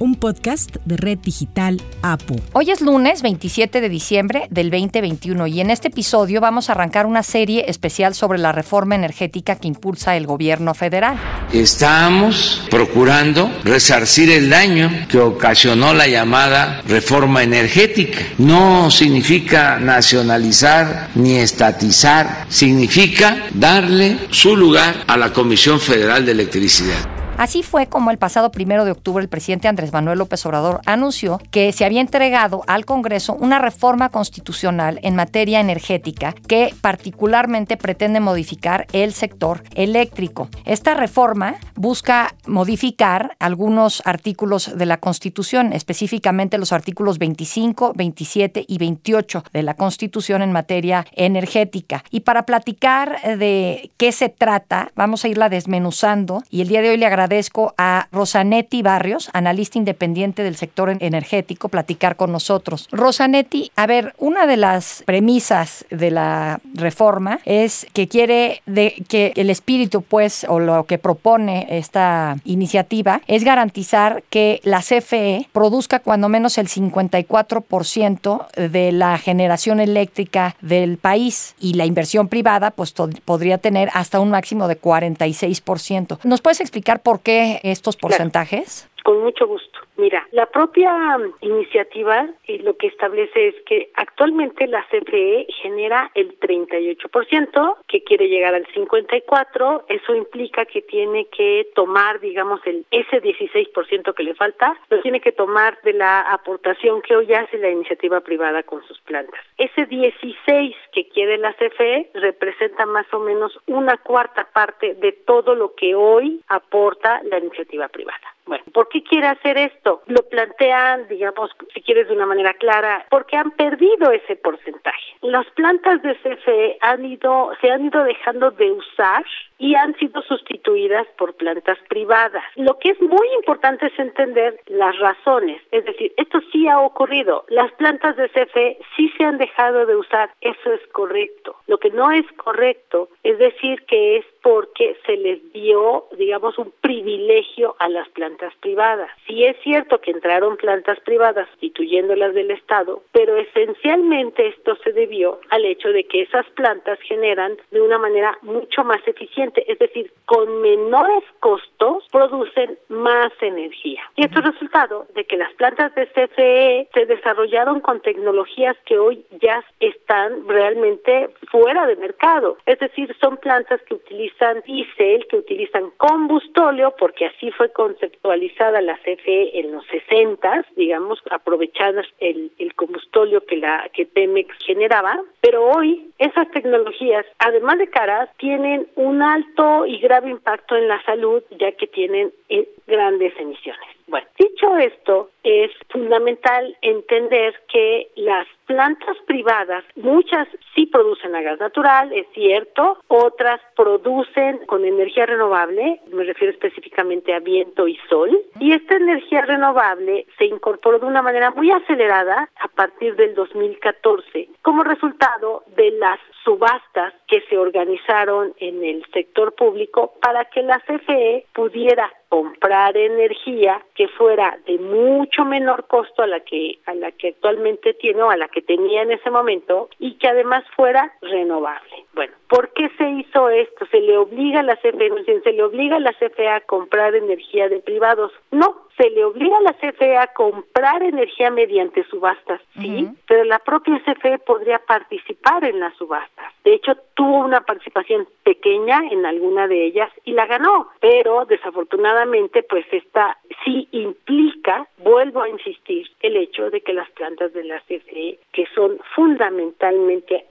un podcast de Red Digital APU. Hoy es lunes 27 de diciembre del 2021 y en este episodio vamos a arrancar una serie especial sobre la reforma energética que impulsa el gobierno federal. Estamos procurando resarcir el daño que ocasionó la llamada reforma energética. No significa nacionalizar ni estatizar, significa darle su lugar a la Comisión Federal de Electricidad. Así fue como el pasado primero de octubre el presidente Andrés Manuel López Obrador anunció que se había entregado al Congreso una reforma constitucional en materia energética que particularmente pretende modificar el sector eléctrico. Esta reforma busca modificar algunos artículos de la Constitución, específicamente los artículos 25, 27 y 28 de la Constitución en materia energética. Y para platicar de qué se trata, vamos a irla desmenuzando y el día de hoy le agradezco agradezco a Rosanetti Barrios, analista independiente del sector energético, platicar con nosotros. Rosanetti, a ver, una de las premisas de la reforma es que quiere de, que el espíritu, pues, o lo que propone esta iniciativa es garantizar que la CFE produzca cuando menos el 54% de la generación eléctrica del país y la inversión privada, pues, podría tener hasta un máximo de 46%. ¿Nos puedes explicar por qué estos porcentajes? Con mucho gusto. Mira, la propia iniciativa eh, lo que establece es que actualmente la CFE genera el 38%, que quiere llegar al 54%, eso implica que tiene que tomar, digamos, el ese 16% que le falta, lo tiene que tomar de la aportación que hoy hace la iniciativa privada con sus plantas. Ese 16 que quiere la CFE representa más o menos una cuarta parte de todo lo que hoy aporta la iniciativa privada. Bueno, ¿por qué quiere hacer esto? Lo plantean, digamos, si quieres de una manera clara, porque han perdido ese porcentaje. Las plantas de CFE han ido, se han ido dejando de usar y han sido sustituidas por plantas privadas. Lo que es muy importante es entender las razones, es decir, esto sí ha ocurrido, las plantas de CFE sí se han dejado de usar, eso es correcto. Lo que no es correcto es decir que es porque se les dio, digamos, un privilegio a las plantas privadas. Sí es cierto que entraron plantas privadas sustituyendo las del Estado, pero esencialmente esto se debió al hecho de que esas plantas generan de una manera mucho más eficiente es decir, con menores costos producen más energía. Y esto es resultado de que las plantas de CFE se desarrollaron con tecnologías que hoy ya están realmente fuera de mercado. Es decir, son plantas que utilizan diésel, que utilizan combustóleo, porque así fue conceptualizada la CFE en los 60, digamos, aprovechadas el, el que la que Pemex generaba, pero hoy esas tecnologías, además de caras, tienen una alto y grave impacto en la salud ya que tienen eh, grandes emisiones. Bueno, dicho esto, es fundamental entender que las plantas privadas, muchas sí producen a gas natural, es cierto, otras producen con energía renovable, me refiero específicamente a viento y sol, y esta energía renovable se incorporó de una manera muy acelerada a partir del 2014 como resultado de las subastas que se organizaron en el sector público para que la CFE pudiera comprar energía que fuera de mucho menor costo a la que a la que actualmente tiene o a la que tenía en ese momento y que además fuera renovable. Bueno, ¿por qué se hizo esto? Se le obliga a la CFE, se le obliga a la CFE a comprar energía de privados. No, se le obliga a la CFE a comprar energía mediante subastas, sí, pero la propia CFE podría participar en las subastas. De hecho, tuvo una participación pequeña en alguna de ellas y la ganó, pero desafortunadamente, pues esta sí implica, vuelvo a insistir, el hecho de que las plantas de la CFE, que son fundamentalmente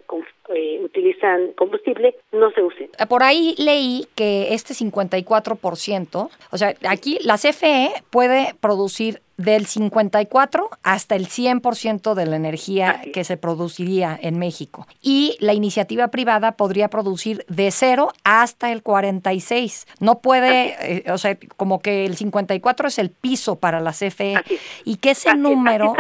eh, utilizan combustible, no se usen. Por ahí leí que este 54%, o sea, aquí la CFE puede producir del 54 hasta el 100% de la energía que se produciría en México. Y la iniciativa privada podría producir de 0 hasta el 46. No puede, eh, o sea, como que el 54 es el piso para la CFE. Y que ese número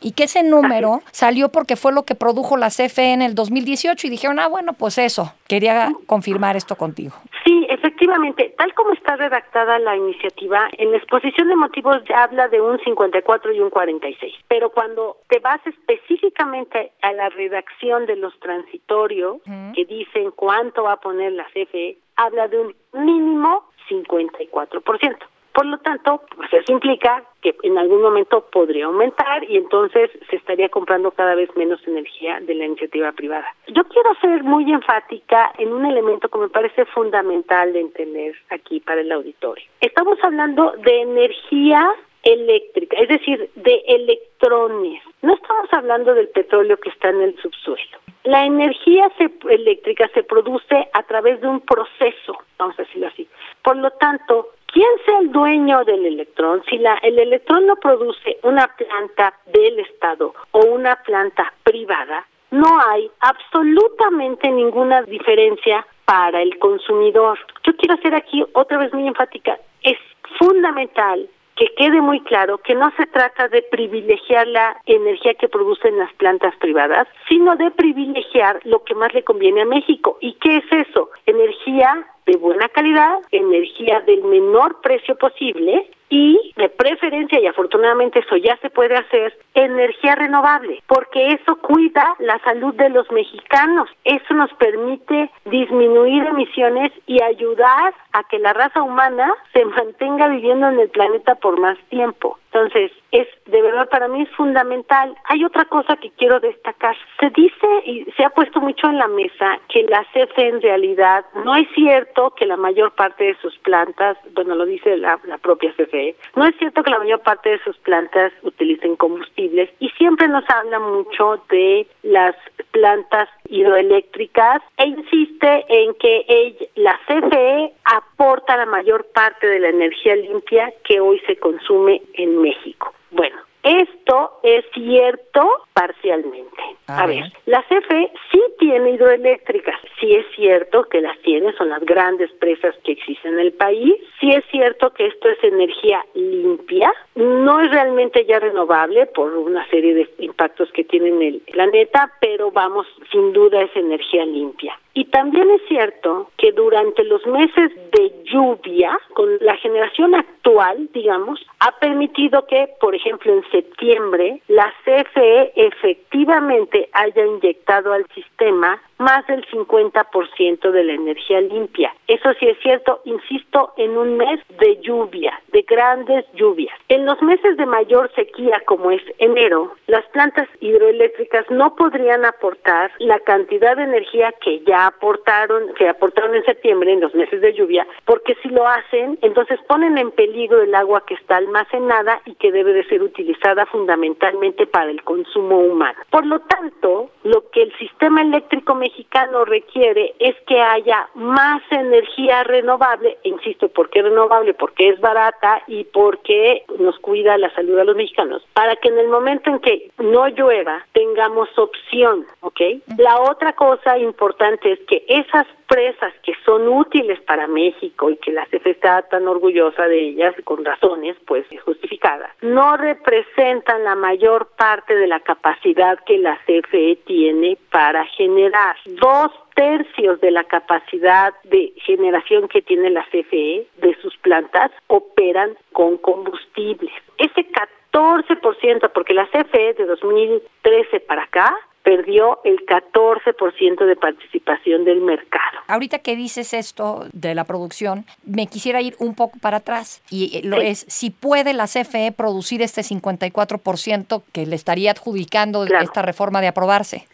y que ese número salió porque fue lo que produjo la CFE en el 2018 y dijeron, "Ah, bueno, pues eso." Quería confirmar esto contigo. Sí, efectivamente, tal como está redactada la iniciativa, en la exposición de motivos ya habla de un 54 y un 46, pero cuando te vas específicamente a la redacción de los transitorios que dicen cuánto va a poner la CFE, habla de un mínimo 54%. Por lo tanto, pues eso implica que en algún momento podría aumentar y entonces se estaría comprando cada vez menos energía de la iniciativa privada. Yo quiero ser muy enfática en un elemento que me parece fundamental de entender aquí para el auditorio. Estamos hablando de energía eléctrica, es decir, de electrones. No estamos hablando del petróleo que está en el subsuelo. La energía eléctrica se produce a través de un proceso, vamos a decirlo así. Por lo tanto, ¿Quién sea el dueño del electrón? Si la, el electrón lo produce una planta del Estado o una planta privada, no hay absolutamente ninguna diferencia para el consumidor. Yo quiero hacer aquí otra vez muy enfática, es fundamental que quede muy claro que no se trata de privilegiar la energía que producen las plantas privadas, sino de privilegiar lo que más le conviene a México. ¿Y qué es eso? Energía de buena calidad, energía del menor precio posible y de preferencia, y afortunadamente eso ya se puede hacer, energía renovable, porque eso cuida la salud de los mexicanos. Eso nos permite disminuir emisiones y ayudar a que la raza humana se mantenga viviendo en el planeta por más tiempo. Entonces, es de verdad para mí es fundamental. Hay otra cosa que quiero destacar. Se dice y se ha puesto mucho en la mesa que la CFE en realidad no es cierto que la mayor parte de sus plantas, bueno, lo dice la, la propia CFE, no es cierto que la mayor parte de sus plantas utilicen combustibles y siempre nos habla mucho de las plantas hidroeléctricas e insiste en que ella, la CFE aporta la mayor parte de la energía limpia que hoy se consume en México. Bueno, esto es cierto parcialmente. A, ver. la CFE sí tiene hidroeléctricas, sí es cierto que las tiene, son las grandes presas que existen en el país, sí es cierto que esto es energía limpia, no es realmente ya renovable por una serie de impactos que tiene en el planeta, pero vamos, sin duda es energía limpia. Y también es cierto que durante los meses de lluvia, con la generación actual, digamos, ha permitido que, por ejemplo, en septiembre, la CFE efectivamente haya inyectado al sistema más del 50% de la energía limpia. Eso sí es cierto, insisto, en un mes de lluvia, de grandes lluvias. En los meses de mayor sequía, como es enero, las plantas hidroeléctricas no podrían aportar la cantidad de energía que ya aportaron, que aportaron en septiembre, en los meses de lluvia, porque si lo hacen, entonces ponen en peligro el agua que está almacenada y que debe de ser utilizada fundamentalmente para el consumo humano. Por lo tanto, lo que el sistema eléctrico mexicano requiere es que haya más energía renovable, e insisto, ¿por qué renovable? Porque es barata y porque nos cuida la salud de los mexicanos, para que en el momento en que no llueva tengamos opción, ¿ok? La otra cosa importante es que esas presas que son útiles para México y que la CFE está tan orgullosa de ellas, con razones pues justificadas, no representan la mayor parte de la capacidad que la CFE tiene para generar. Dos tercios de la capacidad de generación que tiene la CFE de sus plantas operan con combustibles. Ese 14%, porque la CFE de 2013 para acá perdió el 14% de participación del mercado. Ahorita que dices esto de la producción, me quisiera ir un poco para atrás y eh, lo es si puede la CFE producir este 54% que le estaría adjudicando esta reforma de aprobarse.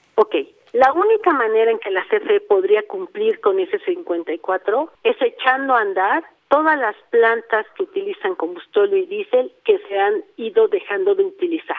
La única manera en que la CFE podría cumplir con ese 54 es echando a andar todas las plantas que utilizan combustible y diésel que se han ido dejando de utilizar.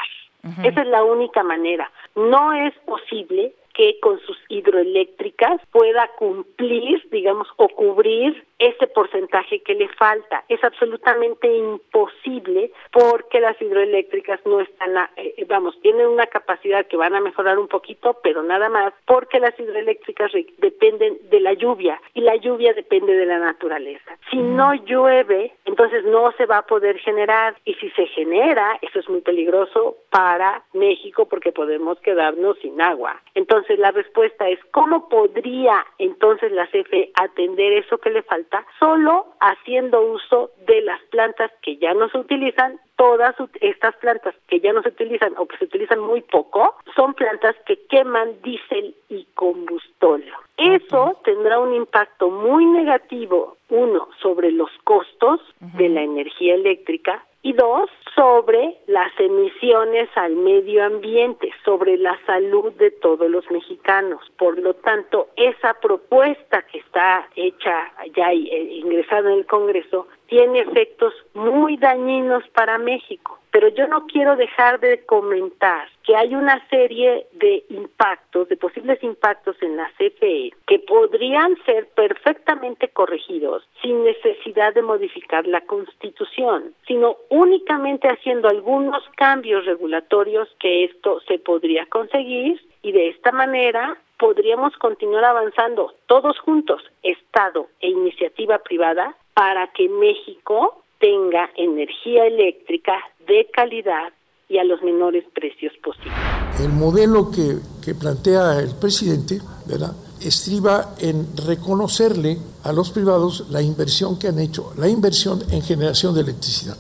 Esa es la única manera. No es posible que con sus hidroeléctricas pueda cumplir, digamos, o cubrir ese porcentaje que le falta. Es absolutamente imposible porque las hidroeléctricas no están, eh, vamos, tienen una capacidad que van a mejorar un poquito, pero nada más, porque las hidroeléctricas dependen de la lluvia y la lluvia depende de la naturaleza. Si no llueve, entonces no se va a poder generar y si se genera, eso es muy peligroso para México porque podemos quedarnos sin agua. Entonces la respuesta es, ¿cómo podría entonces la CFE atender eso que le falta? solo haciendo uso de las plantas que ya no se utilizan. Todas estas plantas que ya no se utilizan o que se utilizan muy poco son plantas que queman diésel y combustóleo. Eso tendrá un impacto muy negativo, uno, sobre los costos de la energía eléctrica y dos, sobre las emisiones al medio ambiente, sobre la salud de todos los mexicanos. Por lo tanto, esa propuesta que está hecha ya eh, ingresada en el Congreso tiene efectos muy dañinos para México. Pero yo no quiero dejar de comentar que hay una serie de impactos, de posibles impactos en la CFE, que podrían ser perfectamente corregidos sin necesidad de modificar la Constitución, sino únicamente haciendo algunos cambios regulatorios que esto se podría conseguir y de esta manera podríamos continuar avanzando todos juntos, Estado e iniciativa privada, para que México tenga energía eléctrica de calidad y a los menores precios posibles. El modelo que, plantea el presidente, ¿verdad? estriba en reconocerle a los privados la inversión que han hecho, la inversión en generación de electricidad.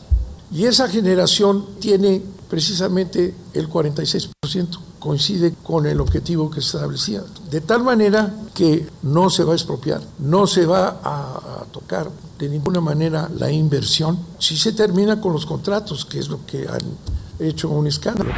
Y esa generación tiene precisamente el 46%, coincide con el objetivo que se establecía. De tal manera que no se va a expropiar, no se va a tocar de ninguna manera la inversión si se termina con los contratos, que es lo que han hecho un escándalo.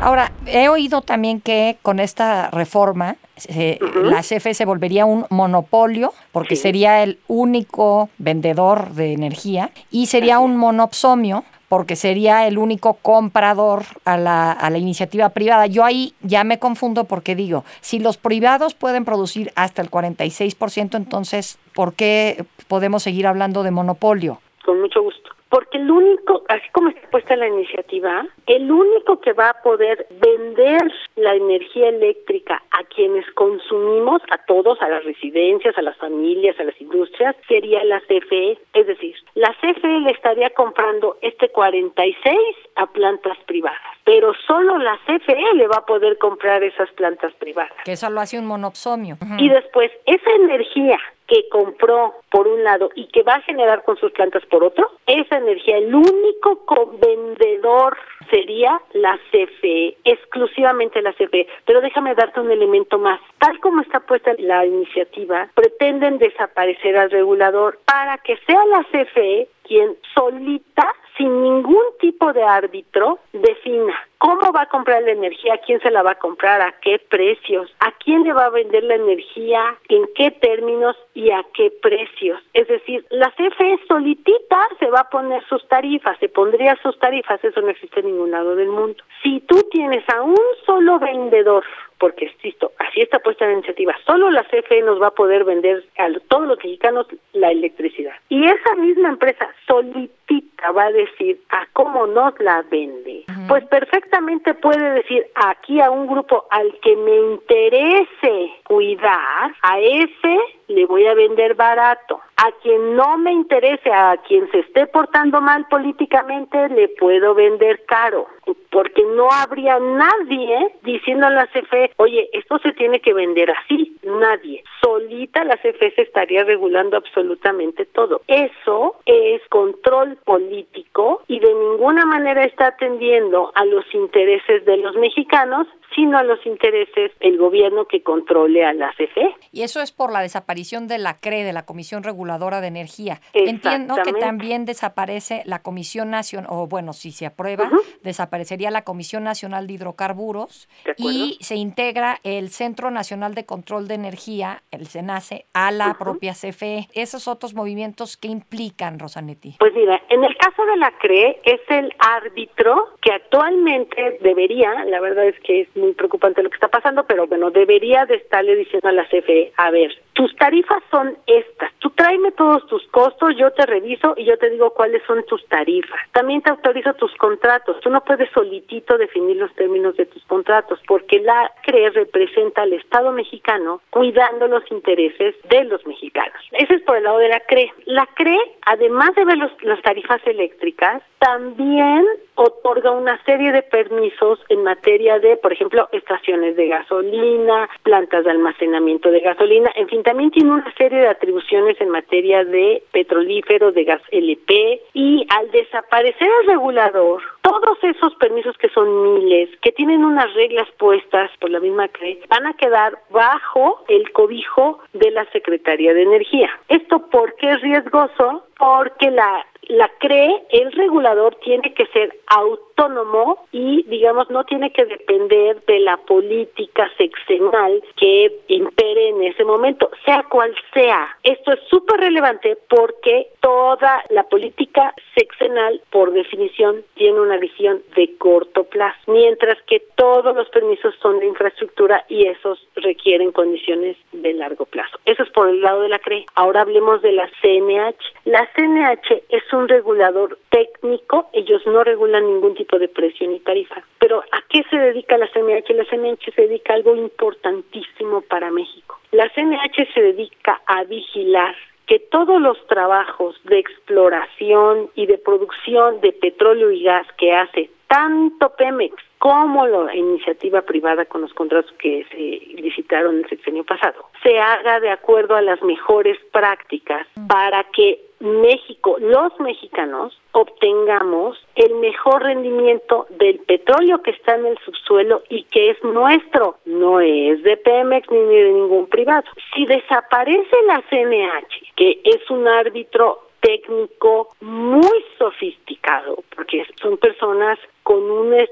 Ahora, he oído también que con esta reforma eh, la CFE se volvería un monopolio porque sería el único vendedor de energía y sería un monopsomio porque sería el único comprador a la, a la iniciativa privada. Yo ahí ya me confundo porque digo, si los privados pueden producir hasta el 46%, entonces, ¿por qué podemos seguir hablando de monopolio? Con mucho gusto porque el único, así como está puesta la iniciativa, el único que va a poder vender la energía eléctrica a quienes consumimos, a todos, a las residencias, a las familias, a las industrias, sería la CFE. Es decir, la CFE le estaría comprando este 46 a plantas privadas, pero solo la CFE le va a poder comprar esas plantas privadas. Que eso lo hace un monopsomio. Y después, esa energía que compró por un lado y que va a generar con sus plantas por otro, esa energía, el único vendedor sería la CFE, exclusivamente la CFE. Pero déjame darte un elemento más. Tal como está puesta la iniciativa, pretenden desaparecer al regulador para que sea la CFE quien solita, sin ningún tipo de árbitro, defina cómo va a comprar la energía, quién se la va a comprar, a qué precios, a quién le va a vender la energía, en qué términos y a qué precios. Es decir, la CFE solitita se va a poner sus tarifas, se pondría sus tarifas, eso no existe en ningún lado del mundo. Si tú tienes a un solo vendedor porque, insisto, así está puesta la iniciativa, solo la CFE nos va a poder vender a todos los mexicanos la electricidad. Y esa misma empresa solitita va a decir a cómo nos la vende. Pues perfectamente puede decir aquí a un grupo al que me interese cuidar, a ese le voy a vender barato. A quien no me interese, a quien se esté portando mal políticamente, le puedo vender caro. Porque no habría nadie diciendo a la CFE, oye, esto se tiene que vender así. Nadie. Solita la CFE se estaría regulando absolutamente todo. Eso es control político y de ninguna manera está atendiendo a los intereses de los mexicanos, sino a los intereses del gobierno que controle a la CFE. Y eso es por la desaparición de la CRE, de la Comisión Reguladora de Energía. Entiendo que también desaparece la Comisión Nacional, o bueno, si se aprueba, desaparecería la Comisión Nacional de Hidrocarburos y se integra el Centro Nacional de Control de Energía, el CENACE, a la propia CFE. Esos otros movimientos, ¿qué implican, Rosanetti? Pues mira, en el caso de la CRE es el árbitro que actualmente debería, la verdad es que es muy preocupante lo que está pasando, pero bueno, debería de estarle diciendo a la CFE, a ver, tus tarifas son estas, tú tráeme todos tus costos, yo te reviso y yo te digo cuáles son tus tarifas. También te autorizo tus contratos, tú no puedes solitito definir los términos de tus contratos, porque la CRE representa al Estado mexicano cuidando los intereses de los mexicanos. Ese es por el lado de la CRE. La CRE, además de ver las tarifas eléctricas, también otorga una serie de permisos en materia de, por ejemplo, estaciones de gasolina, plantas de almacenamiento de gasolina, en fin, también tiene una serie de atribuciones en materia de petrolífero, de gas LP, y al desaparecer el regulador, todos esos permisos que son miles, que tienen unas reglas puestas por la misma CRE, van a quedar bajo el cobijo de la Secretaría de Energía. ¿Esto por qué es riesgoso? Porque la la CRE, el regulador tiene que ser autónomo y, digamos, no tiene que depender de la política sexenal que impere en ese momento, sea cual sea. Esto es súper relevante porque toda la política sexenal, por definición, tiene una visión de corto plazo, mientras que todos los permisos son de infraestructura y esos requieren condiciones de largo plazo. Es por el lado de la CRE. Ahora hablemos de la CNH. La CNH es un regulador técnico, ellos no regulan ningún tipo de precio ni tarifa. Pero ¿a qué se dedica la CNH? La CNH se dedica a algo importantísimo para México. La CNH se dedica a vigilar que todos los trabajos de exploración y de producción de petróleo y gas que hace tanto Pemex como la iniciativa privada con los contratos que se licitaron el sexenio pasado, se haga de acuerdo a las mejores prácticas para que México, los mexicanos, obtengamos el mejor rendimiento del petróleo que está en el subsuelo y que es nuestro, no es de Pemex ni de ningún privado. Si desaparece la CNH, que es un árbitro técnico muy sofisticado, porque son personas con una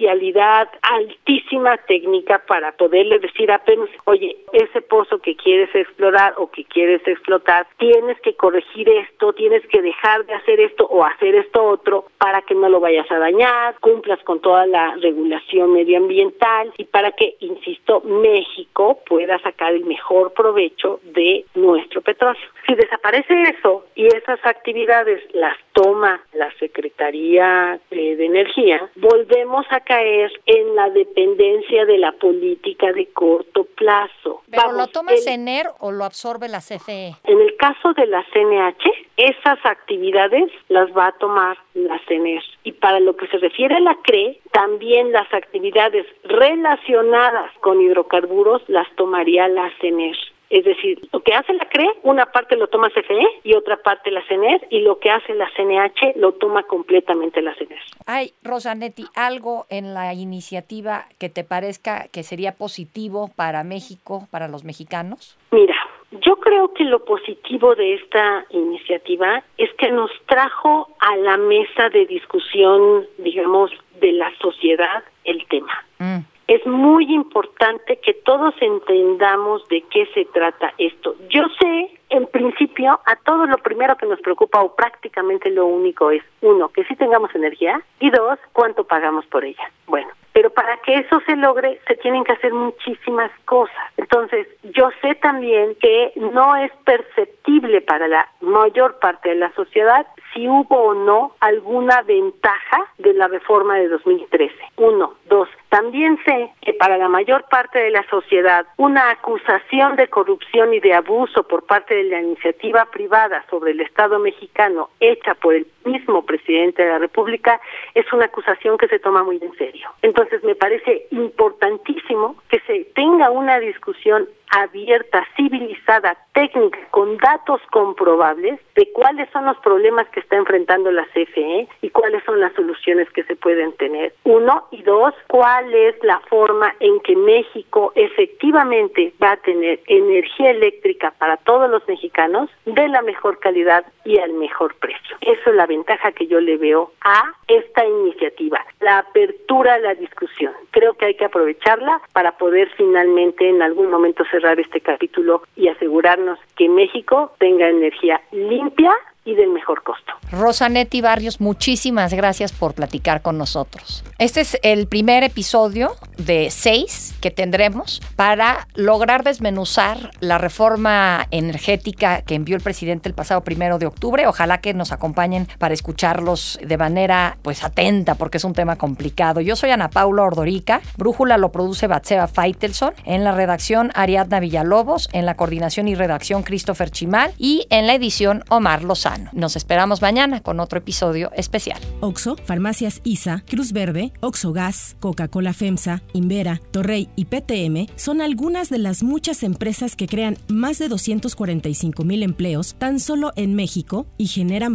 especialidad altísima técnica para poderle decir a Pemex, oye, ese pozo que quieres explorar o que quieres explotar, tienes que corregir esto, tienes que dejar de hacer esto o hacer esto otro para que no lo vayas a dañar, cumplas con toda la regulación medioambiental y para que, insisto, México pueda sacar el mejor provecho de nuestro petróleo. Si desaparece eso y esas actividades las toma la Secretaría de Energía, volvemos a caer en la dependencia de la política de corto plazo. ¿Pero lo toma CENER o lo absorbe la CFE? En el caso de la CNH, esas actividades las va a tomar la CENER. Y para lo que se refiere a la CRE, también las actividades relacionadas con hidrocarburos las tomaría la CENER. Es decir, lo que hace la CRE, una parte lo toma CFE y otra parte la CNER, y lo que hace la CNH lo toma completamente la CNER. Hay, Rosanetti, algo en la iniciativa que te parezca que sería positivo para México, para los mexicanos? Mira, yo creo que lo positivo de esta iniciativa es que nos trajo a la mesa de discusión, digamos, de la sociedad el tema. Mm es muy importante que todos entendamos de qué se trata esto. Yo sé, en principio, a todos lo primero que nos preocupa o prácticamente lo único es, uno, que sí tengamos energía y dos, cuánto pagamos por ella. Bueno, pero para que eso se logre se tienen que hacer muchísimas cosas. Entonces, yo sé también que no es perceptible para la mayor parte de la sociedad si hubo o no alguna ventaja de la reforma de 2013. Uno. Dos. También sé que para la mayor parte de la sociedad una acusación de corrupción y de abuso por parte de la iniciativa privada sobre el Estado mexicano hecha por el mismo presidente de la República es una acusación que se toma muy en serio. Entonces me parece importantísimo que se tenga una discusión abierta, civilizada, técnica, con datos comprobables de cuáles son los problemas que está enfrentando la CFE y cuáles son las soluciones que se pueden tener. Uno y dos, cuál es es la forma en que México efectivamente va a tener energía eléctrica para todos los mexicanos de la mejor calidad y al mejor precio. Eso es la ventaja que yo le veo a esta iniciativa, la apertura a la discusión. Creo que hay que aprovecharla para poder finalmente en algún momento cerrar este capítulo y asegurarnos que México tenga energía limpia y del mejor costo. Rosanetti Barrios, muchísimas gracias por platicar con nosotros. Este es el primer episodio de seis que tendremos para lograr desmenuzar la reforma energética que envió el presidente el pasado primero de octubre. Ojalá que nos acompañen para escucharlos de manera pues atenta porque es un tema complicado. Yo soy Ana Paula Ordorica, Brújula lo produce Batseba Feitelson, en la redacción Ariadna Villalobos, en la coordinación y redacción Christopher Chimal y en la edición Omar Lozano. Nos esperamos mañana con otro episodio especial. Oxo, Farmacias ISA, Cruz Verde, Oxo Gas, Coca-Cola FEMSA, Invera, Torrey y PTM son algunas de las muchas empresas que crean más de 245 mil empleos tan solo en México y generan